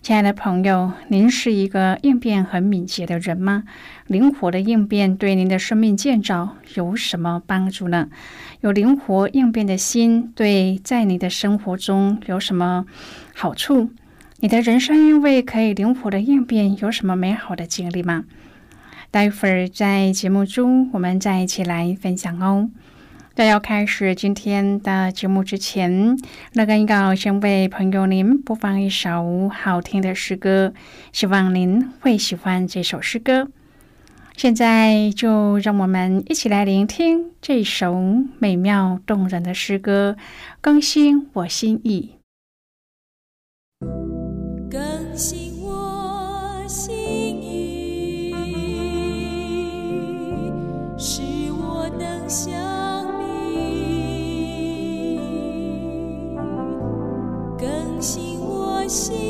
亲爱的朋友，您是一个应变很敏捷的人吗？灵活的应变对您的生命建造有什么帮助呢？有灵活应变的心，对在你的生活中有什么好处？你的人生因为可以灵活的应变，有什么美好的经历吗？待会儿在节目中，我们再一起来分享哦。在要开始今天的节目之前，那个要先为朋友您播放一首好听的诗歌，希望您会喜欢这首诗歌。现在就让我们一起来聆听这首美妙动人的诗歌，更新我心意。心。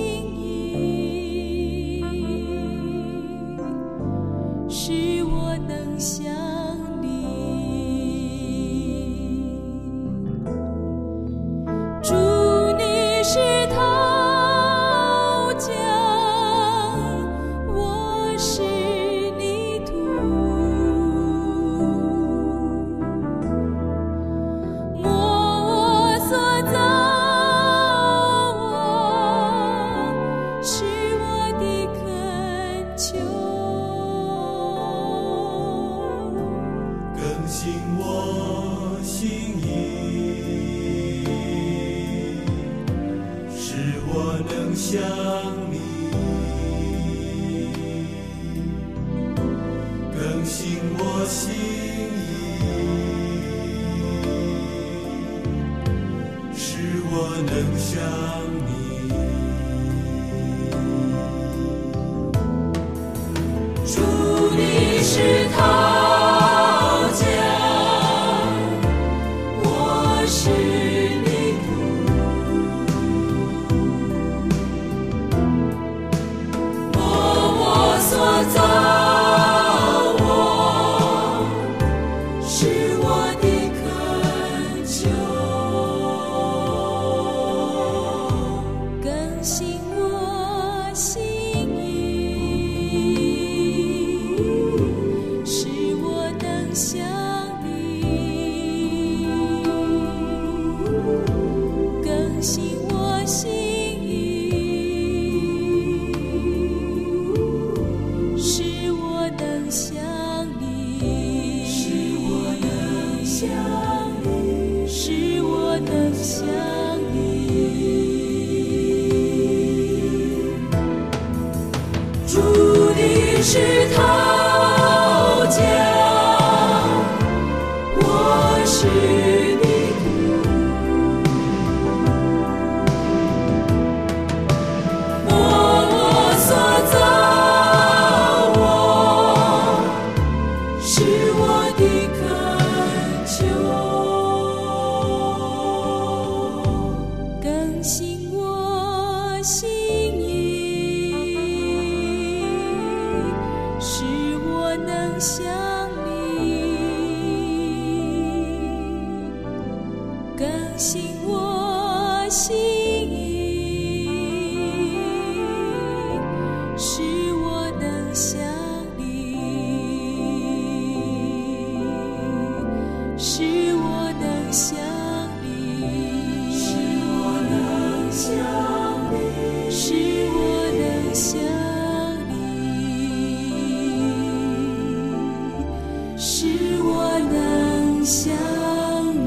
想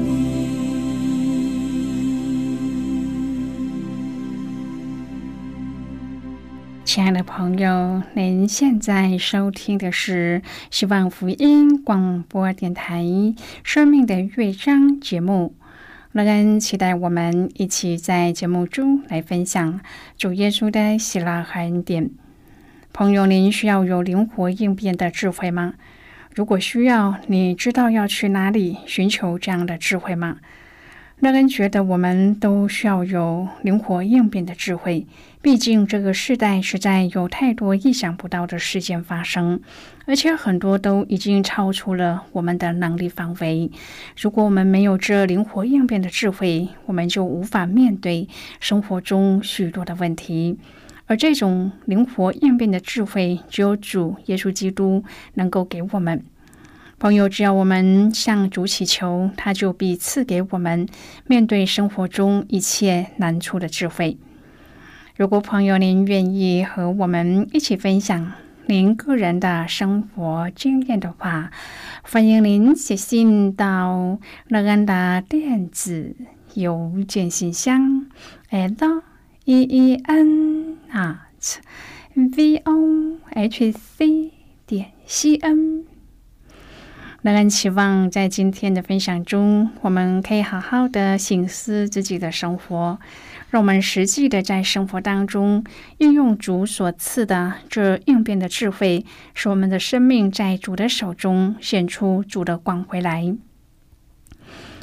你亲爱的朋友，您现在收听的是希望福音广播电台《生命的乐章》节目。乐恩期待我们一起在节目中来分享主耶稣的喜乐和恩典。朋友，您需要有灵活应变的智慧吗？如果需要，你知道要去哪里寻求这样的智慧吗？乐恩觉得我们都需要有灵活应变的智慧，毕竟这个时代实在有太多意想不到的事件发生，而且很多都已经超出了我们的能力范围。如果我们没有这灵活应变的智慧，我们就无法面对生活中许多的问题。而这种灵活应变的智慧，只有主耶稣基督能够给我们。朋友，只要我们向主祈求，他就必赐给我们面对生活中一切难处的智慧。如果朋友您愿意和我们一起分享您个人的生活经验的话，欢迎您写信到乐安的电子邮件信箱，l e e n at v o h c 点 c n。乐恩期望在今天的分享中，我们可以好好的醒思自己的生活，让我们实际的在生活当中运用主所赐的这应变的智慧，使我们的生命在主的手中显出主的光回来。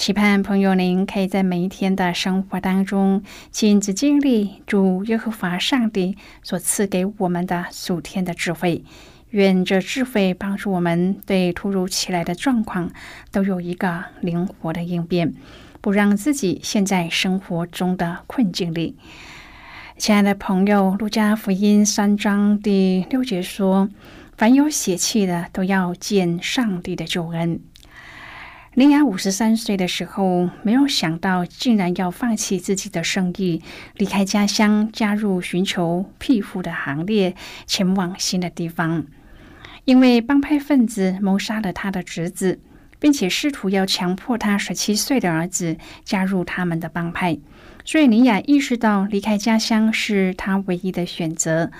期盼朋友您可以在每一天的生活当中亲自经历主耶和华上帝所赐给我们的属天的智慧。愿这智慧帮助我们对突如其来的状况都有一个灵活的应变，不让自己陷在生活中的困境里。亲爱的朋友，《路加福音》三章第六节说：“凡有血气的，都要见上帝的救恩。”林雅五十三岁的时候，没有想到竟然要放弃自己的生意，离开家乡，加入寻求庇护的行列，前往新的地方。因为帮派分子谋杀了他的侄子，并且试图要强迫他十七岁的儿子加入他们的帮派，所以林雅意识到离开家乡是他唯一的选择。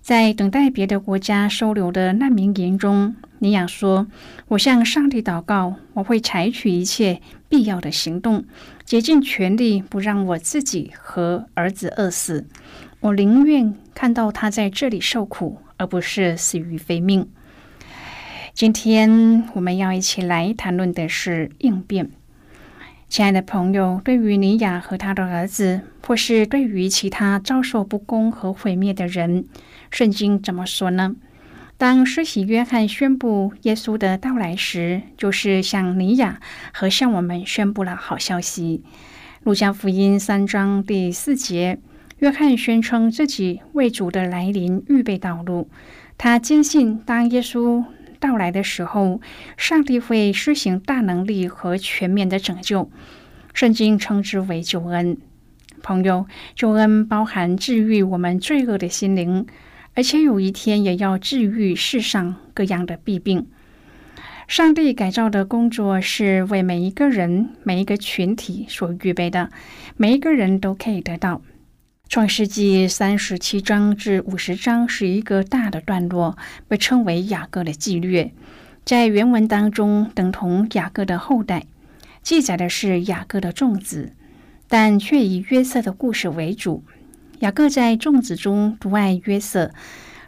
在等待别的国家收留的难民营中，尼亚说：“我向上帝祷告，我会采取一切必要的行动，竭尽全力不让我自己和儿子饿死。我宁愿看到他在这里受苦，而不是死于非命。”今天我们要一起来谈论的是应变。亲爱的朋友，对于尼亚和他的儿子，或是对于其他遭受不公和毁灭的人，圣经怎么说呢？当施洗约翰宣布耶稣的到来时，就是向尼亚和向我们宣布了好消息。路加福音三章第四节，约翰宣称自己为主的来临预备道路。他坚信，当耶稣到来的时候，上帝会施行大能力和全面的拯救。圣经称之为救恩。朋友，救恩包含治愈我们罪恶的心灵。而且有一天也要治愈世上各样的弊病。上帝改造的工作是为每一个人、每一个群体所预备的，每一个人都可以得到。创世纪三十七章至五十章是一个大的段落，被称为雅各的纪略，在原文当中等同雅各的后代，记载的是雅各的众子。但却以约瑟的故事为主。雅各在众子中独爱约瑟，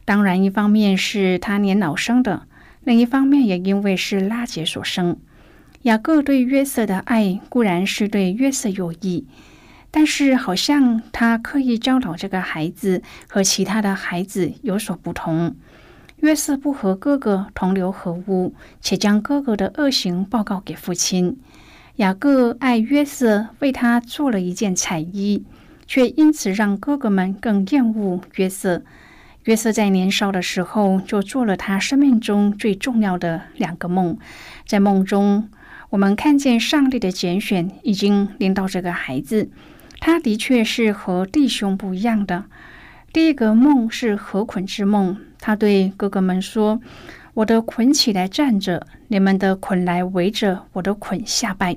当然一方面是他年老生的，另一方面也因为是拉结所生。雅各对约瑟的爱固然是对约瑟有益，但是好像他刻意教导这个孩子和其他的孩子有所不同。约瑟不和哥哥同流合污，且将哥哥的恶行报告给父亲。雅各爱约瑟，为他做了一件彩衣，却因此让哥哥们更厌恶约瑟。约瑟在年少的时候就做了他生命中最重要的两个梦，在梦中。我们看见上帝的拣选已经临到这个孩子，他的确是和弟兄不一样的。第一个梦是合捆之梦，他对哥哥们说：“我的捆起来站着，你们的捆来围着我的捆下拜。”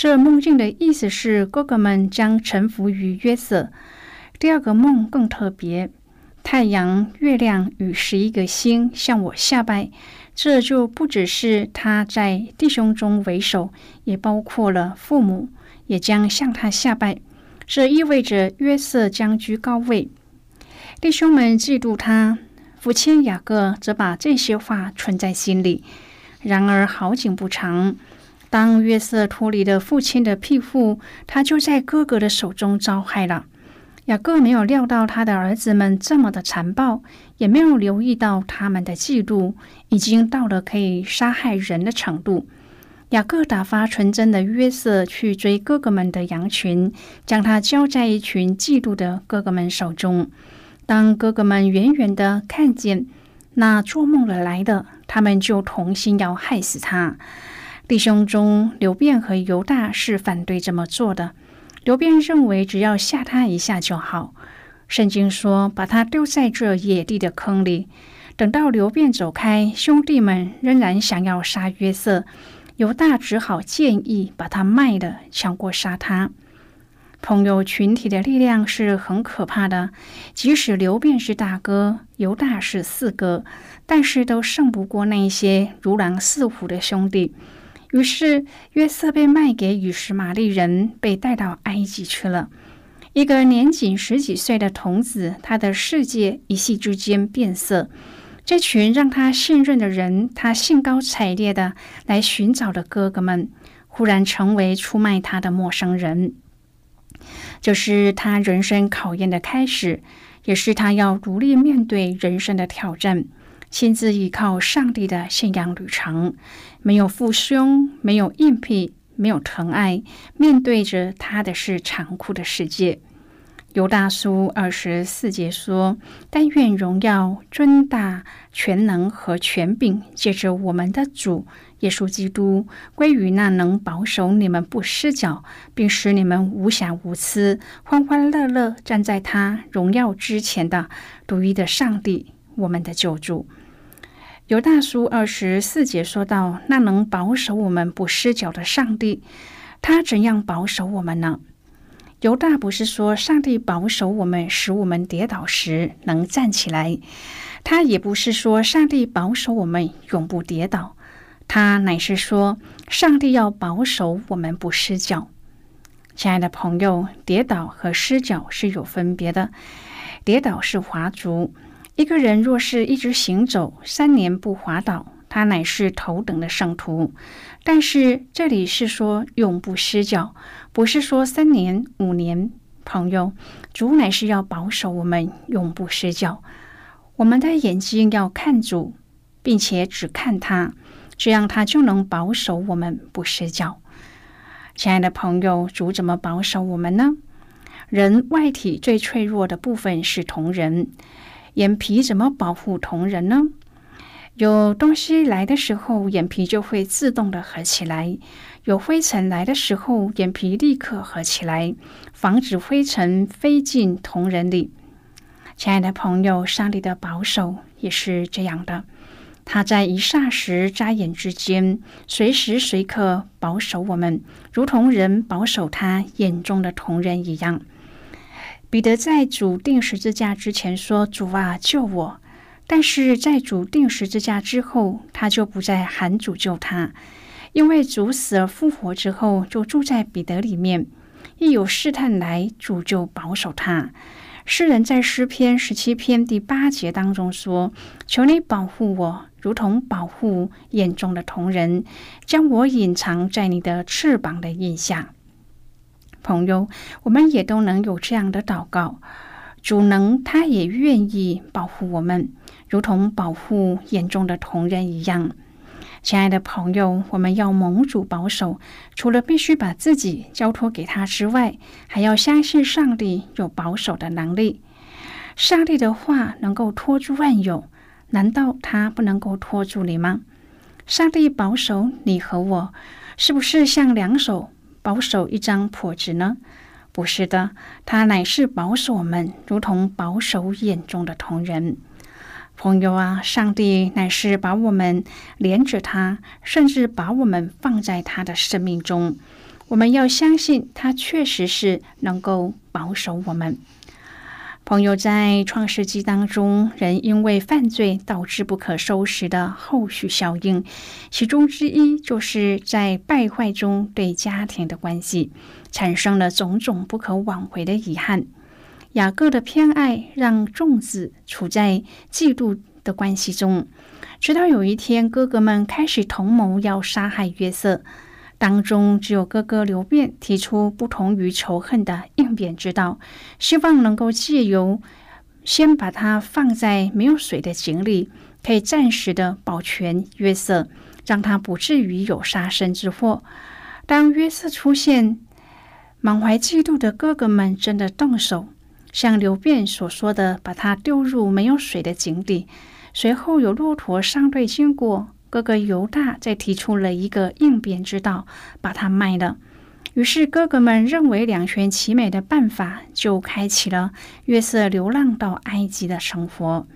这梦境的意思是哥哥们将臣服于约瑟。第二个梦更特别，太阳、月亮与十一个星向我下拜。这就不只是他在弟兄中为首，也包括了父母，也将向他下拜。这意味着约瑟将居高位，弟兄们嫉妒他。父亲雅各则把这些话存在心里。然而好景不长，当约瑟脱离了父亲的庇护，他就在哥哥的手中遭害了。雅各没有料到他的儿子们这么的残暴，也没有留意到他们的嫉妒已经到了可以杀害人的程度。雅各打发纯真的约瑟去追哥哥们的羊群，将他交在一群嫉妒的哥哥们手中。当哥哥们远远的看见那做梦的来的，他们就同心要害死他。弟兄中，刘辩和犹大是反对这么做的。刘辩认为，只要吓他一下就好。圣经说，把他丢在这野地的坑里。等到刘辩走开，兄弟们仍然想要杀约瑟，犹大只好建议把他卖了，强过杀他。朋友群体的力量是很可怕的。即使刘辩是大哥，犹大是四哥，但是都胜不过那些如狼似虎的兄弟。于是约瑟被卖给与实玛利人，被带到埃及去了。一个年仅十几岁的童子，他的世界一夕之间变色。这群让他信任的人，他兴高采烈的来寻找的哥哥们，忽然成为出卖他的陌生人。这是他人生考验的开始，也是他要独立面对人生的挑战。亲自依靠上帝的信仰旅程，没有父兄，没有硬币，没有疼爱，面对着他的是残酷的世界。犹大书二十四节说：“但愿荣耀、尊大、全能和权柄，借着我们的主耶稣基督，归于那能保守你们不失脚，并使你们无瑕无疵，欢欢乐乐站在他荣耀之前的独一的上帝，我们的救主。”犹大书二十四节说到：“那能保守我们不失脚的上帝，他怎样保守我们呢？”犹大不是说上帝保守我们，使我们跌倒时能站起来；他也不是说上帝保守我们永不跌倒，他乃是说上帝要保守我们不失脚。亲爱的朋友，跌倒和失脚是有分别的，跌倒是滑足。一个人若是一直行走三年不滑倒，他乃是头等的圣徒。但是这里是说永不失脚，不是说三年五年。朋友，主乃是要保守我们永不失脚。我们的眼睛要看主，并且只看他，这样他就能保守我们不失脚。亲爱的朋友，主怎么保守我们呢？人外体最脆弱的部分是瞳仁。眼皮怎么保护瞳仁呢？有东西来的时候，眼皮就会自动的合起来；有灰尘来的时候，眼皮立刻合起来，防止灰尘飞进瞳仁里。亲爱的朋友，上帝的保守也是这样的，他在一霎时眨眼之间，随时随刻保守我们，如同人保守他眼中的瞳仁一样。彼得在主定十字架之前说：“主啊，救我！”但是在主定十字架之后，他就不再喊主救他，因为主死而复活之后，就住在彼得里面。一有试探来，主就保守他。诗人在诗篇十七篇第八节当中说：“求你保护我，如同保护眼中的瞳人，将我隐藏在你的翅膀的印下。”朋友，我们也都能有这样的祷告：主能，他也愿意保护我们，如同保护眼中的同人一样。亲爱的朋友，我们要蒙主保守，除了必须把自己交托给他之外，还要相信上帝有保守的能力。上帝的话能够托住万有，难道他不能够托住你吗？上帝保守你和我，是不是像两手保守一张破纸呢？不是的，他乃是保守我们，如同保守眼中的同人。朋友啊，上帝乃是把我们连着他，甚至把我们放在他的生命中。我们要相信他确实是能够保守我们。朋友，在创世纪当中，人因为犯罪导致不可收拾的后续效应，其中之一就是在败坏中对家庭的关系产生了种种不可挽回的遗憾。雅各的偏爱让众子处在嫉妒的关系中，直到有一天，哥哥们开始同谋要杀害约瑟。当中只有哥哥刘辩提出不同于仇恨的应变之道，希望能够借由先把他放在没有水的井里，可以暂时的保全约瑟，让他不至于有杀身之祸。当约瑟出现，满怀嫉妒的哥哥们真的动手。像刘辩所说的，把他丢入没有水的井底。随后有骆驼商队经过，哥哥犹大再提出了一个应变之道，把他卖了。于是哥哥们认为两全其美的办法，就开启了约瑟流浪到埃及的生活。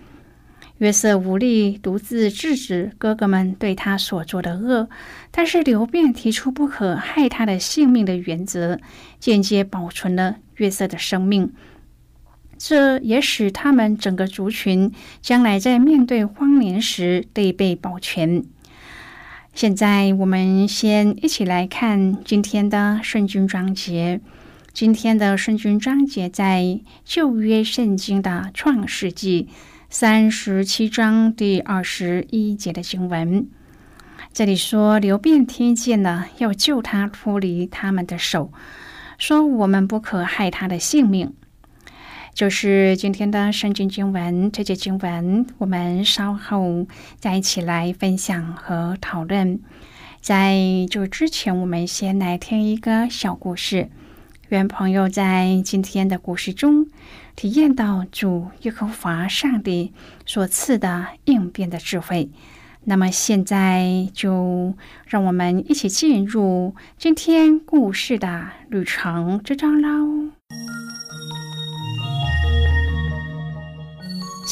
约瑟无力独自制止哥哥们对他所做的恶，但是刘辩提出不可害他的性命的原则，间接保存了约瑟的生命。这也使他们整个族群将来在面对荒年时得被保全。现在，我们先一起来看今天的圣经章节。今天的圣经章节在旧约圣经的创世纪三十七章第二十一节的经文。这里说，刘辩听见了，要救他脱离他们的手，说我们不可害他的性命。就是今天的圣经经文，这节经文我们稍后再一起来分享和讨论。在这之前，我们先来听一个小故事。愿朋友在今天的故事中体验到主耶和华上帝所赐的应变的智慧。那么现在就让我们一起进入今天故事的旅程之中喽。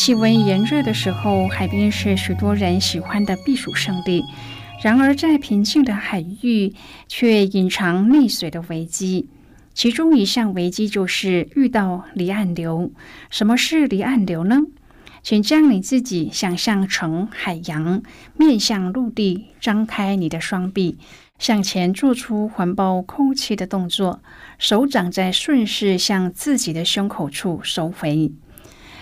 气温炎热的时候，海边是许多人喜欢的避暑胜地。然而，在平静的海域，却隐藏溺水的危机。其中一项危机就是遇到离岸流。什么是离岸流呢？请将你自己想象成海洋，面向陆地，张开你的双臂，向前做出环抱空气的动作，手掌在顺势向自己的胸口处收回。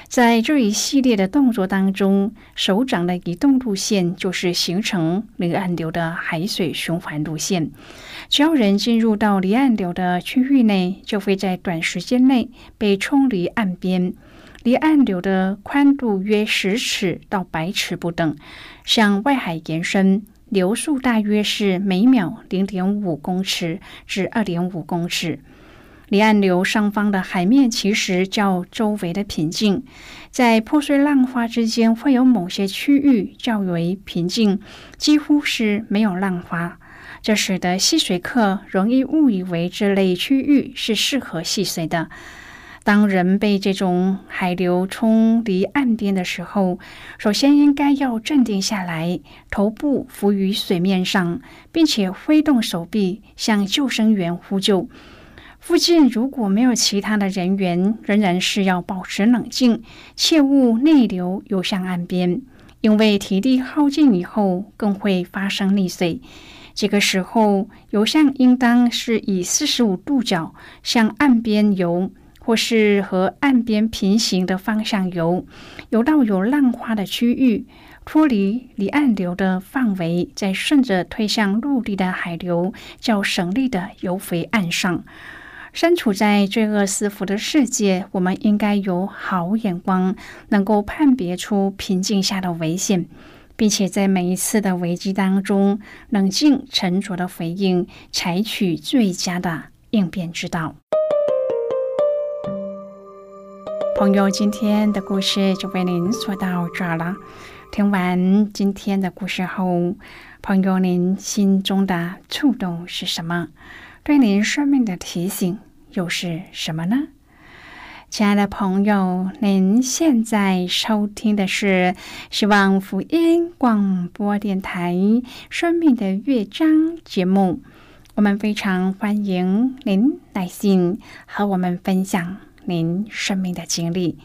在这一系列的动作当中，手掌的移动路线就是形成离岸流的海水循环路线。只要人进入到离岸流的区域内，就会在短时间内被冲离岸边。离岸流的宽度约十尺到百尺不等，向外海延伸，流速大约是每秒零点五公尺至二点五公尺。离岸流上方的海面其实较周围的平静，在破碎浪花之间会有某些区域较为平静，几乎是没有浪花。这使得戏水客容易误以为这类区域是适合戏水的。当人被这种海流冲离岸边的时候，首先应该要镇定下来，头部浮于水面上，并且挥动手臂向救生员呼救。附近如果没有其他的人员，仍然是要保持冷静，切勿内流游向岸边，因为体力耗尽以后更会发生溺水。这个时候，游向应当是以四十五度角向岸边游，或是和岸边平行的方向游，游到有浪花的区域，脱离离岸流的范围，再顺着推向陆地的海流，较省力的游回岸上。身处在罪恶四伏的世界，我们应该有好眼光，能够判别出平静下的危险。并且在每一次的危机当中，冷静沉着的回应，采取最佳的应变之道。朋友，今天的故事就为您说到这儿了。听完今天的故事后，朋友，您心中的触动是什么？对您生命的提醒又是什么呢？亲爱的朋友，您现在收听的是希望福音广播电台《生命的乐章》节目。我们非常欢迎您来信和我们分享您生命的经历。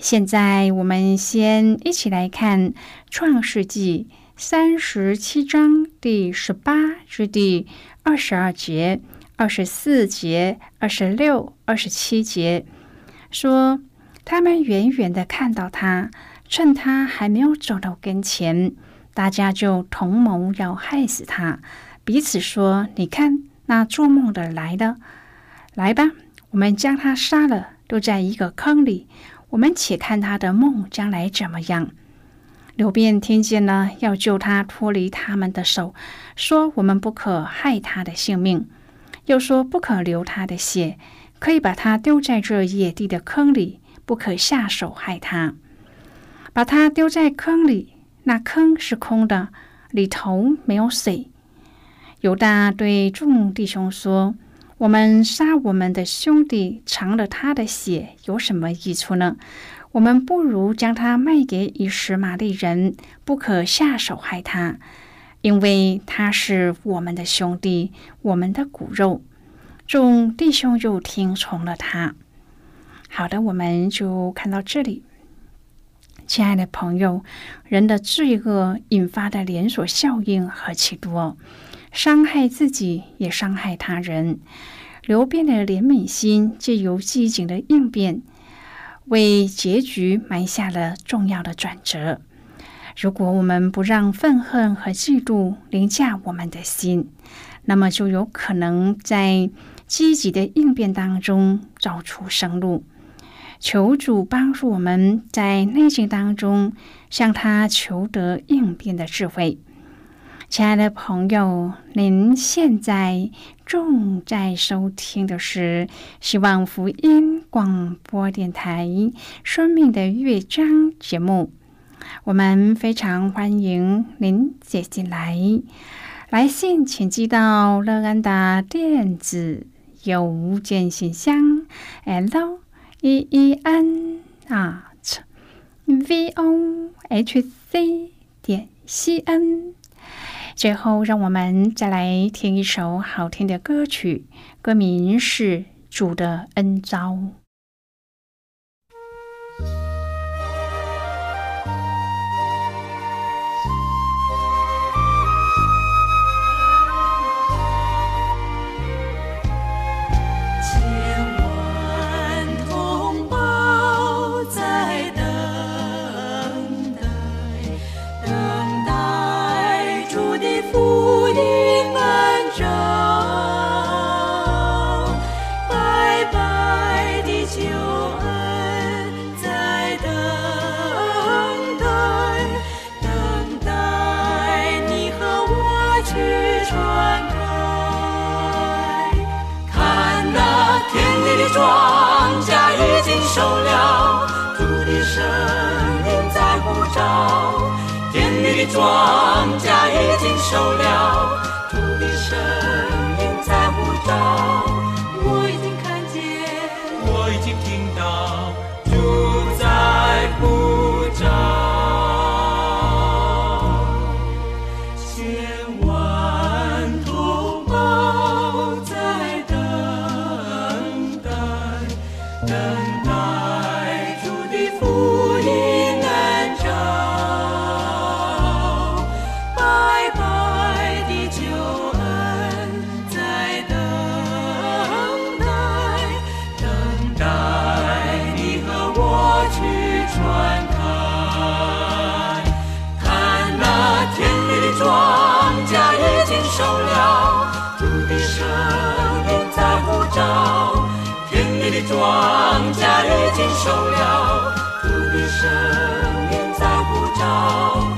现在，我们先一起来看《创世纪》三十七章第十八至第二十二节、二十四节、二十六、二十七节。说，他们远远的看到他，趁他还没有走到跟前，大家就同谋要害死他，彼此说：“你看，那做梦的来了，来吧，我们将他杀了，都在一个坑里。我们且看他的梦将来怎么样。”刘辩听见了，要救他脱离他们的手，说：“我们不可害他的性命，又说不可流他的血。”可以把他丢在这野地的坑里，不可下手害他。把他丢在坑里，那坑是空的，里头没有水。犹大对众弟兄说：“我们杀我们的兄弟，尝了他的血，有什么益处呢？我们不如将他卖给以实玛利人，不可下手害他，因为他是我们的兄弟，我们的骨肉。”众弟兄就听从了他。好的，我们就看到这里。亲爱的朋友，人的罪恶引发的连锁效应何其多，伤害自己也伤害他人。流变的怜悯心借由机警的应变，为结局埋下了重要的转折。如果我们不让愤恨和嫉妒凌驾我们的心，那么就有可能在。积极的应变当中找出生路，求主帮助我们在内心当中向他求得应变的智慧。亲爱的朋友，您现在正在收听的是希望福音广播电台《生命的乐章》节目。我们非常欢迎您接进来，来信请寄到乐安的电子。邮件信箱：l e e n at v o h c 点 c n。最后，让我们再来听一首好听的歌曲，歌名是《主的恩招》。庄稼已经收了，土地声音在舞蹈。庄稼已经熟了，土地声音在呼召。